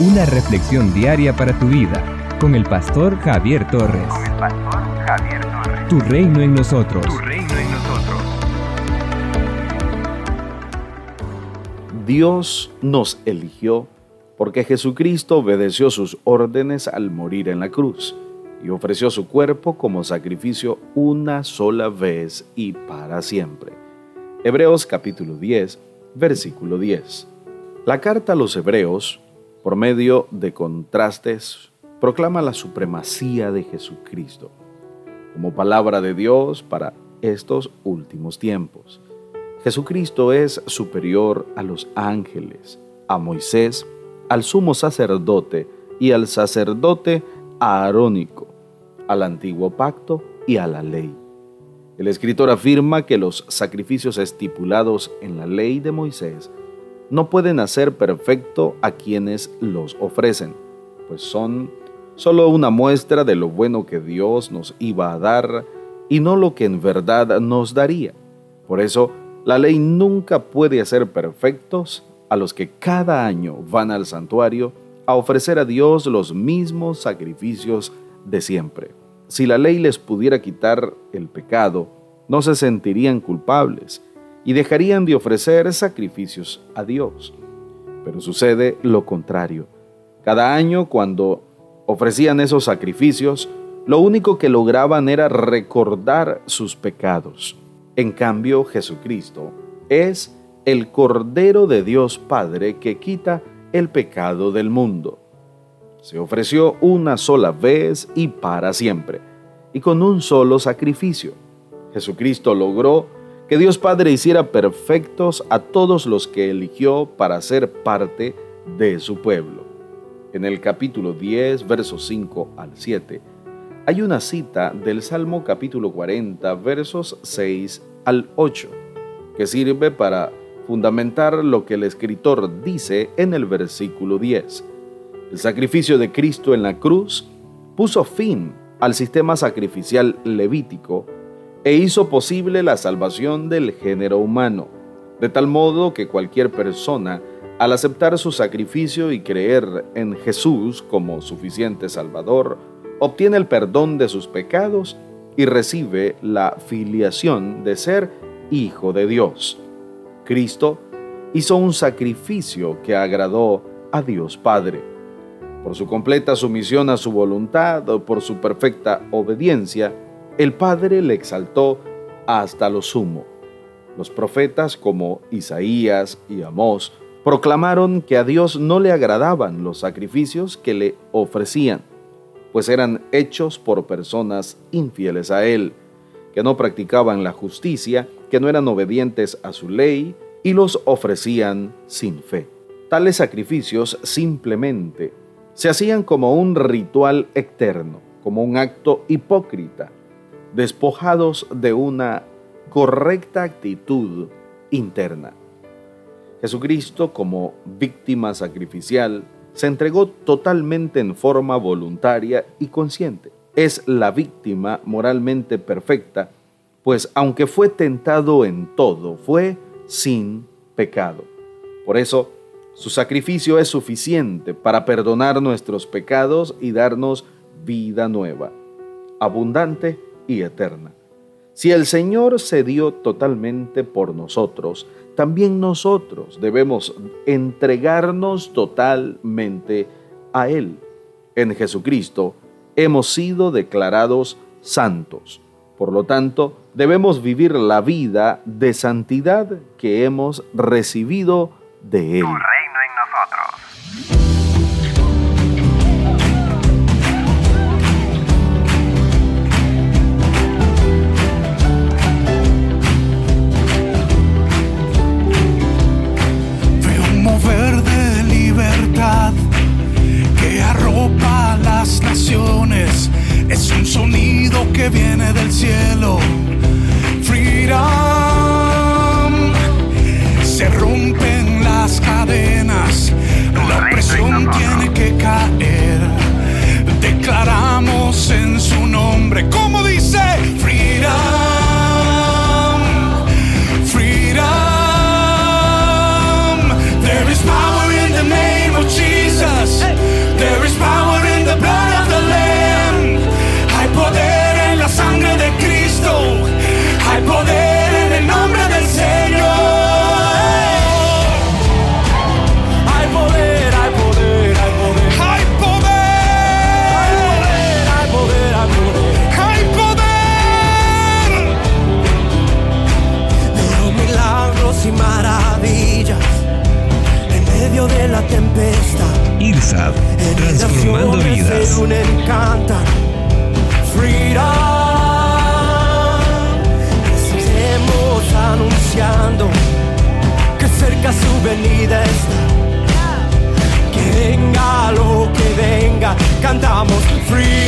Una reflexión diaria para tu vida con el pastor Javier Torres. Con el pastor Javier Torres. Tu reino en nosotros. Tu reino en nosotros. Dios nos eligió porque Jesucristo obedeció sus órdenes al morir en la cruz y ofreció su cuerpo como sacrificio una sola vez y para siempre. Hebreos capítulo 10, versículo 10. La carta a los Hebreos, por medio de contrastes, proclama la supremacía de Jesucristo como palabra de Dios para estos últimos tiempos. Jesucristo es superior a los ángeles, a Moisés, al sumo sacerdote y al sacerdote aarónico al antiguo pacto y a la ley. El escritor afirma que los sacrificios estipulados en la ley de Moisés no pueden hacer perfecto a quienes los ofrecen, pues son solo una muestra de lo bueno que Dios nos iba a dar y no lo que en verdad nos daría. Por eso, la ley nunca puede hacer perfectos a los que cada año van al santuario a ofrecer a Dios los mismos sacrificios de siempre. Si la ley les pudiera quitar el pecado, no se sentirían culpables y dejarían de ofrecer sacrificios a Dios. Pero sucede lo contrario. Cada año cuando ofrecían esos sacrificios, lo único que lograban era recordar sus pecados. En cambio, Jesucristo es el Cordero de Dios Padre que quita el pecado del mundo se ofreció una sola vez y para siempre, y con un solo sacrificio. Jesucristo logró que Dios Padre hiciera perfectos a todos los que eligió para ser parte de su pueblo. En el capítulo 10, versos 5 al 7, hay una cita del Salmo capítulo 40, versos 6 al 8, que sirve para fundamentar lo que el escritor dice en el versículo 10 el sacrificio de Cristo en la cruz puso fin al sistema sacrificial levítico e hizo posible la salvación del género humano, de tal modo que cualquier persona, al aceptar su sacrificio y creer en Jesús como suficiente Salvador, obtiene el perdón de sus pecados y recibe la filiación de ser hijo de Dios. Cristo hizo un sacrificio que agradó a Dios Padre por su completa sumisión a su voluntad por su perfecta obediencia, el Padre le exaltó hasta lo sumo. Los profetas como Isaías y Amós proclamaron que a Dios no le agradaban los sacrificios que le ofrecían, pues eran hechos por personas infieles a Él, que no practicaban la justicia, que no eran obedientes a su ley y los ofrecían sin fe. Tales sacrificios simplemente se hacían como un ritual eterno, como un acto hipócrita, despojados de una correcta actitud interna. Jesucristo, como víctima sacrificial, se entregó totalmente en forma voluntaria y consciente. Es la víctima moralmente perfecta, pues aunque fue tentado en todo, fue sin pecado. Por eso, su sacrificio es suficiente para perdonar nuestros pecados y darnos vida nueva, abundante y eterna. Si el Señor se dio totalmente por nosotros, también nosotros debemos entregarnos totalmente a Él. En Jesucristo hemos sido declarados santos. Por lo tanto, debemos vivir la vida de santidad que hemos recibido de Él. Viene del cielo. Freedom. Se rompen las cadenas, la presión tiene tempestad. IRSAD, transformando vidas. Se unen, cantan, freedom. Anunciando que cerca su venida está. Que venga lo que venga, cantamos freedom.